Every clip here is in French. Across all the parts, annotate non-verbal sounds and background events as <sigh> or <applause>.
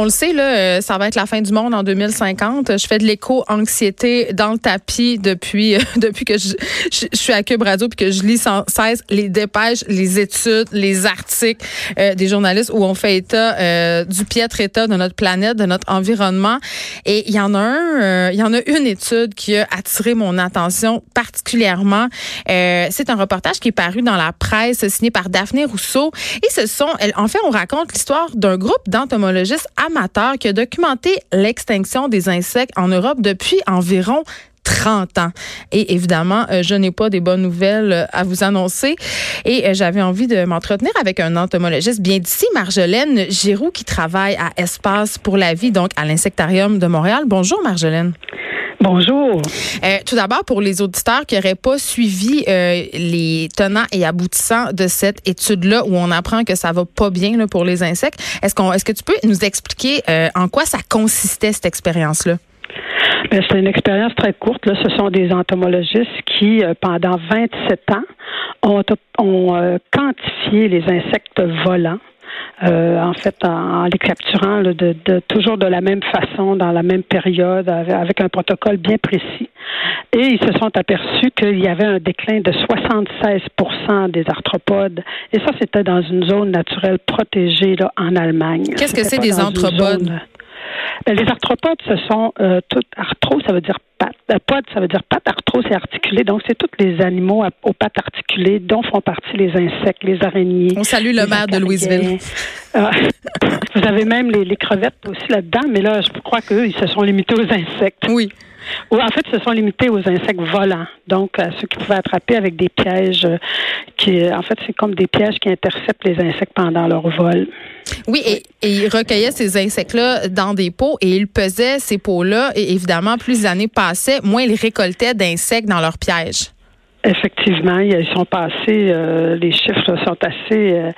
On le sait, là, euh, ça va être la fin du monde en 2050. Je fais de l'éco-anxiété dans le tapis depuis, <laughs> depuis que je, suis à Cube Radio puis que je lis sans cesse les dépêches, les études, les articles euh, des journalistes où on fait état euh, du piètre état de notre planète, de notre environnement. Et il y en a un, il y en a une étude qui a attiré mon attention particulièrement. C'est un reportage qui est paru dans la presse signé par Daphné Rousseau. Et ce sont, en fait, on raconte l'histoire d'un groupe d'entomologistes amateurs qui a documenté l'extinction des insectes en Europe depuis environ 30 ans. Et évidemment, euh, je n'ai pas des bonnes nouvelles euh, à vous annoncer. Et euh, j'avais envie de m'entretenir avec un entomologiste bien d'ici, Marjolaine Giroux, qui travaille à Espace pour la vie, donc à l'Insectarium de Montréal. Bonjour, Marjolaine. Bonjour. Euh, tout d'abord, pour les auditeurs qui n'auraient pas suivi euh, les tenants et aboutissants de cette étude-là, où on apprend que ça va pas bien là, pour les insectes, est-ce qu'on, est-ce que tu peux nous expliquer euh, en quoi ça consistait cette expérience-là? Ben, c'est une expérience très courte. Là. Ce sont des entomologistes qui, pendant 27 ans, ont, ont quantifié les insectes volants euh, en fait, en, les capturant de, toujours de la même façon, dans la même période, avec un protocole bien précis. Et ils se sont aperçus qu'il y avait un déclin de 76 des arthropodes. Et ça, c'était dans une zone naturelle protégée là, en Allemagne. Qu'est-ce que c'est des arthropodes? Ben, les arthropodes, ce sont euh, toutes arthro, ça veut dire pattes. Euh, pod, ça veut dire pattes. Arthro, c'est articulé. Donc, c'est tous les animaux aux pattes articulées dont font partie les insectes, les araignées. On salue le maire de Louisville. Ah, <laughs> vous avez même les, les crevettes aussi là-dedans, mais là, je crois qu'eux, ils se sont limités aux insectes. Oui. En fait, se sont limités aux insectes volants, donc à ceux qui pouvaient attraper avec des pièges euh, qui, en fait, c'est comme des pièges qui interceptent les insectes pendant leur vol. Oui, et, ils recueillaient ces insectes-là dans des pots et ils pesaient ces pots-là. Et évidemment, plus les années passaient, moins ils récoltaient d'insectes dans leurs pièges. Effectivement, ils sont passés, euh, les chiffres sont assez euh,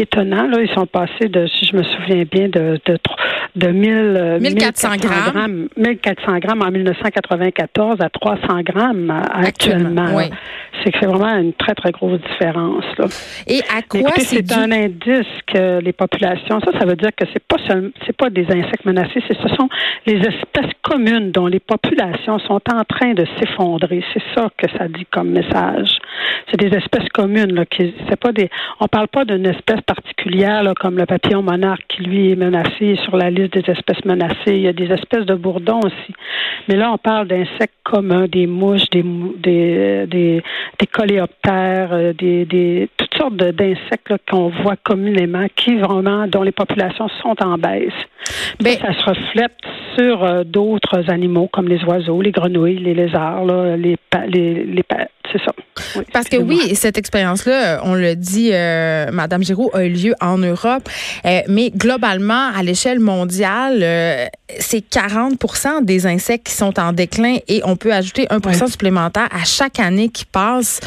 étonnants. Là. Ils sont passés de, si je me souviens bien, de, de, de 1000, 1400 grammes. 1400 grammes en 1994 à 300 grammes actuellement. oui. C'est que c'est vraiment une très, très grosse différence. Là. Et à quoi c'est un indice que les populations, ça, ça veut dire que c'est pas c'est pas des insectes menacés, ce sont les espèces communes dont les populations sont en train de s'effondrer. C'est ça que ça dit comme message. C'est des espèces communes là, qui, c'est pas des, on parle pas d'une espèce particulière là, comme le papillon monarque qui lui est menacé sur la liste des espèces menacées. Il y a des espèces de bourdons aussi. Mais là, on parle d'insectes communs, des mouches, des, des, des, des coléoptères, euh, des, des, toutes sortes d'insectes qu'on voit communément qui vraiment, dont les populations sont en baisse. Ben, ça, se reflète sur euh, d'autres animaux comme les oiseaux, les grenouilles, les lézards, là, les, les, les, c'est ça. Parce que oui, cette expérience-là, on le dit, euh, Madame Giroux, a eu lieu en Europe, euh, mais globalement, à l'échelle mondiale, euh, c'est 40 des insectes qui sont en déclin et on peut ajouter 1 supplémentaire à chaque année qui passe.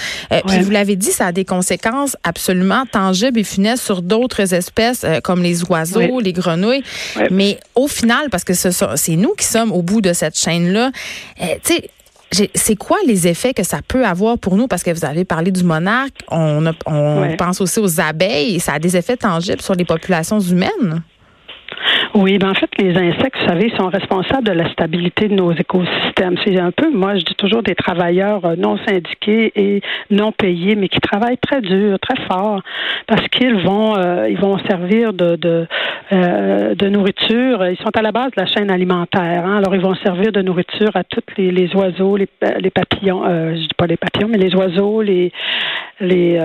Puis vous l'avez dit, ça a des conséquences absolument tangibles et funestes sur d'autres espèces comme les oiseaux, les grenouilles. Mais au final, parce que c'est nous qui sommes au bout de cette chaîne-là, tu sais, c'est quoi les effets que ça peut avoir pour nous? Parce que vous avez parlé du monarque, on, on pense aussi aux abeilles, ça a des effets tangibles sur les populations humaines? Oui, ben en fait, les insectes, vous savez, sont responsables de la stabilité de nos écosystèmes. C'est un peu, moi, je dis toujours des travailleurs euh, non syndiqués et non payés, mais qui travaillent très dur, très fort, parce qu'ils vont, euh, ils vont servir de de, euh, de nourriture. Ils sont à la base de la chaîne alimentaire. Hein? Alors, ils vont servir de nourriture à tous les, les oiseaux, les, les papillons. Euh, je dis pas les papillons, mais les oiseaux, les les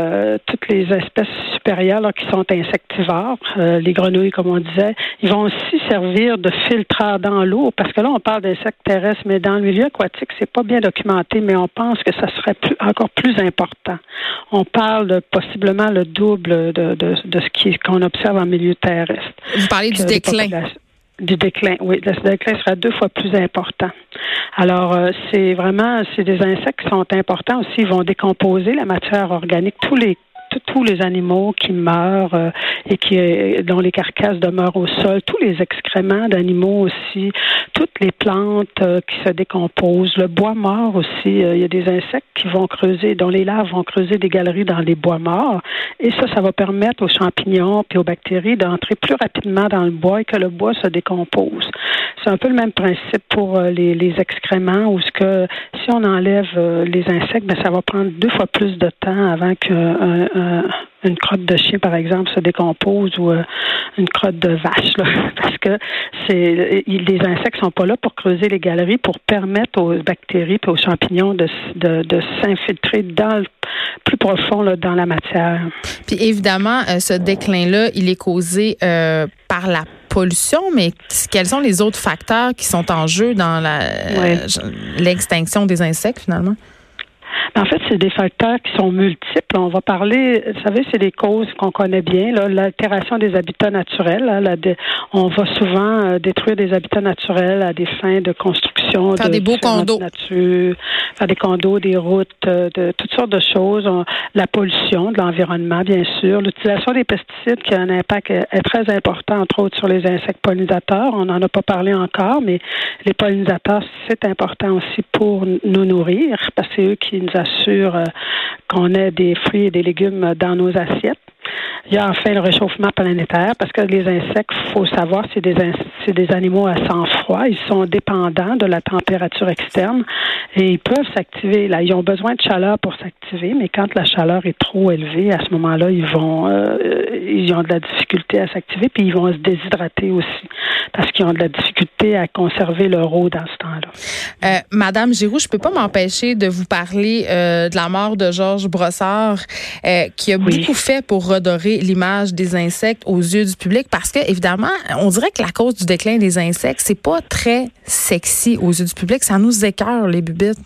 toutes les espèces supérieures là, qui sont insectivores, les grenouilles, comme on disait. Ils vont aussi servir de filtreur dans l'eau, parce que là, on parle d'insectes terrestres, mais dans le milieu aquatique, c'est pas bien documenté, mais on pense que ça serait encore plus important. On parle possiblement le double de, de, de ce qu'on observe en milieu terrestre. Vous parlez du déclin. Du déclin, oui. Le déclin sera deux fois plus important. Alors, euh, c'est vraiment, c'est des insectes qui sont importants aussi. Ils vont décomposer la matière organique. Tous les tous les animaux qui meurent euh, et qui dont les carcasses demeurent au sol, tous les excréments d'animaux aussi, toutes les plantes euh, qui se décomposent, le bois mort aussi. il y a des insectes qui vont creuser, dont les larves vont creuser des galeries dans les bois morts. Et ça, ça va permettre aux champignons et aux bactéries d'entrer plus rapidement dans le bois et que le bois se décompose. C'est un peu le même principe pour les, excréments où ce que si on enlève les insectes, ben, ça va prendre deux fois plus de temps avant qu'une crotte de chien, par exemple, se décompose ou euh, une crotte de vache, <laughs> parce que c'est les insectes sont pas là pour creuser les galeries, pour permettre aux bactéries et aux champignons de, de, s'infiltrer dans le plus profond là, dans la matière. Puis évidemment, euh, ce déclin-là, il est causé euh, par la pollution, mais quels sont les autres facteurs qui sont en jeu dans l'extinction des insectes finalement? En fait, c'est des facteurs qui sont multiples. On va parler, vous savez, c'est des causes qu'on connaît bien, l'altération des habitats naturels. on va souvent euh, détruire des habitats naturels à des fins de construction. Faire des beaux condos. Nature, faire des condos, des routes, euh, de toutes sortes de choses. la pollution de l'environnement, bien sûr. L'utilisation des pesticides qui a un impact est très important, entre autres, sur les insectes pollinisateurs. On n'en a pas parlé encore, mais les pollinisateurs, c'est important aussi pour nous nourrir, parce que c'est eux qui nous assure euh, qu'on ait des fruits et des légumes dans nos assiettes. Il y a enfin le réchauffement planétaire parce que les insectes, il faut savoir, c'est des, c'est des animaux à sang froid. Ils sont dépendants de la température externe et ils peuvent s'activer. Là, ils ont besoin de chaleur pour s'activer, mais quand la chaleur est trop élevée, à ce moment-là, ils vont, euh, ils ont de la difficulté à s'activer, puis ils vont se déshydrater aussi parce qu'ils ont de la difficulté à conserver leur eau dans ce temps-là. Euh, Madame Giroux, je peux pas m'empêcher de vous parler euh, de la mort de Georges Brossard, qui a beaucoup fait pour redorer l'image des insectes aux yeux du public parce que, évidemment, on dirait que la cause du déclin des insectes, c'est pas très sexy aux yeux du public. Ça nous écœure, les bubites.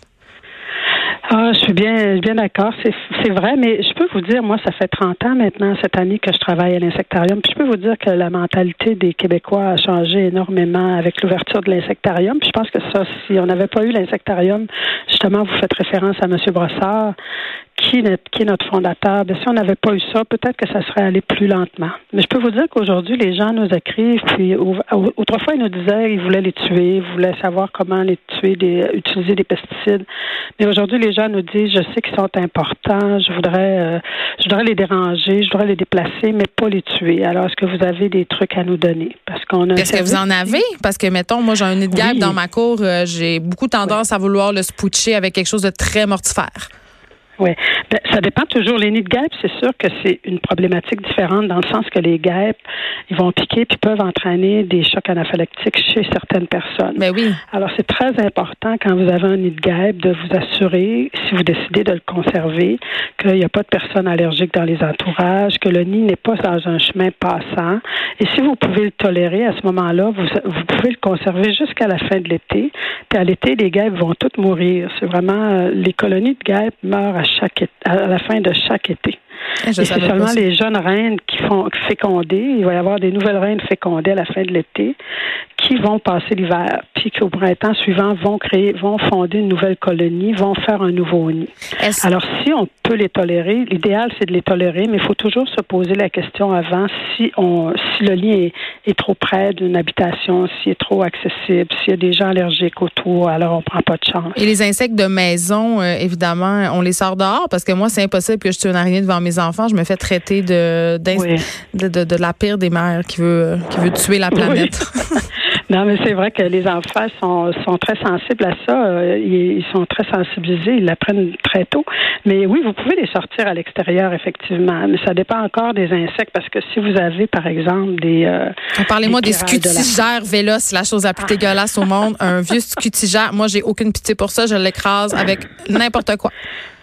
Ah, je suis bien, bien d'accord. C'est vrai, mais je peux vous dire, moi, ça fait 30 ans maintenant, cette année, que je travaille à l'insectarium. Puis je peux vous dire que la mentalité des Québécois a changé énormément avec l'ouverture de l'insectarium. Puis je pense que ça, si on n'avait pas eu l'insectarium, justement, vous faites référence à M. Brossard, qui, est notre fondateur, bien, si on n'avait pas eu ça, peut-être que ça serait allé plus lentement. Mais je peux vous dire qu'aujourd'hui, les gens nous écrivent, puis autrefois, ils nous disaient qu'ils voulaient les tuer, ils voulaient savoir comment les tuer, des, utiliser des pesticides. Mais aujourd'hui, les gens nous disent, je sais qu'ils sont importants, je voudrais, euh, je voudrais les déranger, je voudrais les déplacer, mais pas les tuer. Alors, est-ce que vous avez des trucs à nous donner? Parce qu'on a. Est-ce que vous en avez? Parce que, mettons, moi, j'ai un nid de guêpe dans ma cour, euh, j'ai beaucoup tendance à vouloir le spoucher avec quelque chose de très mortifère. Oui. Ben, ça dépend toujours. Les nids de guêpes, c'est sûr que c'est une problématique différente dans le sens que les guêpes, ils vont piquer puis peuvent entraîner des chocs anaphylactiques chez certaines personnes. Mais ben oui. Alors, c'est très important quand vous avez un nid de guêpe de vous assurer, si vous décidez de le conserver, qu'il n'y a pas de personnes allergiques dans les entourages, que le nid n'est pas dans un chemin passant. Et si vous pouvez le tolérer à ce moment-là, vous, vous pouvez le conserver jusqu'à la fin de l'été. Puis à l'été, les guêpes vont toutes mourir. C'est vraiment, euh, les colonies de guêpes meurent à chaque à la fin de chaque été. Et c'est seulement les jeunes reines qui font féconder. Il va y avoir des nouvelles reines fécondées à la fin de l'été qui vont passer l'hiver, puis qui au printemps suivant vont créer, vont fonder une nouvelle colonie, vont faire un nouveau nid. Alors si on peut les tolérer, l'idéal c'est de les tolérer, mais il faut toujours se poser la question avant si on si le lien est, trop près d'une habitation, s'il est trop accessible, s'il y a des gens allergiques autour, alors on prend pas de chance. Et les insectes de maison, euh, évidemment, on les sort dehors parce que moi c'est impossible que je tue un araignée devant mes enfants, je me fais traiter de de, de, la pire des mères qui veut qui veut tuer la planète. <laughs> Non, mais c'est vrai que les enfants sont, sont très sensibles à ça. Euh, ils, sont très sensibilisés. Ils l'apprennent très tôt. Mais oui, vous pouvez les sortir à l'extérieur, effectivement. Mais ça dépend encore des insectes parce que si vous avez, par exemple, des. Euh, Parlez-moi des, scutigères véloces, la chose la plus ah. dégueulasse au monde. Un vieux scutigère. Moi, j'ai aucune pitié pour ça. Je l'écrase avec n'importe quoi.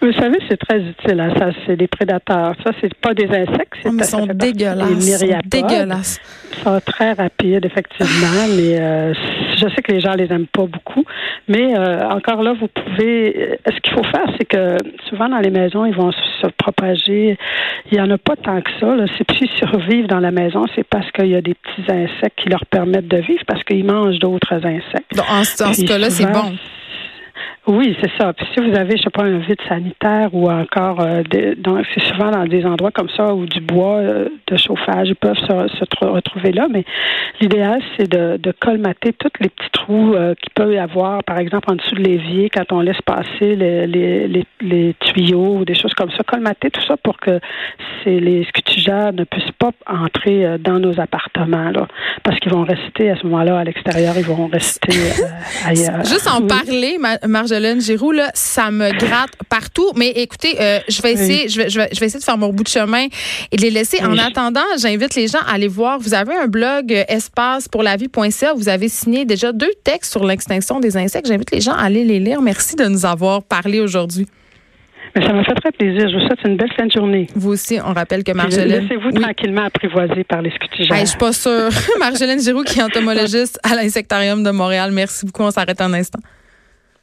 Vous savez, c'est très utile. Hein, ça, c'est des prédateurs. Ça, c'est pas des insectes. Oh, ils sont dégueulasses. Des sont dégueulasses. Ils sont très rapides, effectivement. mais euh, je sais que les gens les aiment pas beaucoup. Mais euh, encore là, vous pouvez. Euh, ce qu'il faut faire, c'est que souvent dans les maisons, ils vont se propager. Il y en a pas tant que ça. C'est plus survivre dans la maison, c'est parce qu'il y a des petits insectes qui leur permettent de vivre, parce qu'ils mangent d'autres insectes. Donc, en, ce cas-là, c'est bon. Oui, c'est ça. Puis si vous avez, je sais pas, un vide sanitaire ou encore, euh, c'est souvent dans des endroits comme ça où du bois euh, de chauffage, peuvent se, retrouver là. Mais l'idéal, c'est de, colmater tous les petits trous euh, qu'il peut y avoir, par exemple en dessous de l'évier, quand on laisse passer les, les, tuyaux ou des choses comme ça. Colmater tout ça pour que les ne puissent pas entrer euh, dans nos appartements, là, parce qu'ils vont rester à ce moment-là à l'extérieur, ils vont rester <laughs> ailleurs. Juste en parler, Marjolaine Giroux, là, ça me <laughs> gratte partout. Mais écoutez, euh, je vais essayer, je, vais, je, vais, essayer de faire mon bout de chemin et de les laisser. En attendant, j'invite les gens à aller voir. Vous avez un blog euh, espace pour la vie.ca. Vous avez signé déjà deux textes sur l'extinction des insectes. J'invite les gens à aller les lire. Merci de nous avoir parlé aujourd'hui. Ça m'a fait très plaisir. Je vous souhaite une belle fin de journée. Vous aussi, on rappelle que Marjolaine. Laissez-vous tranquillement apprivoiser par les scutigères. Je je suis pas sûre. <laughs> Marjolaine Giroux, qui est entomologiste à l'Insectarium de Montréal. Merci beaucoup. On s'arrête un instant.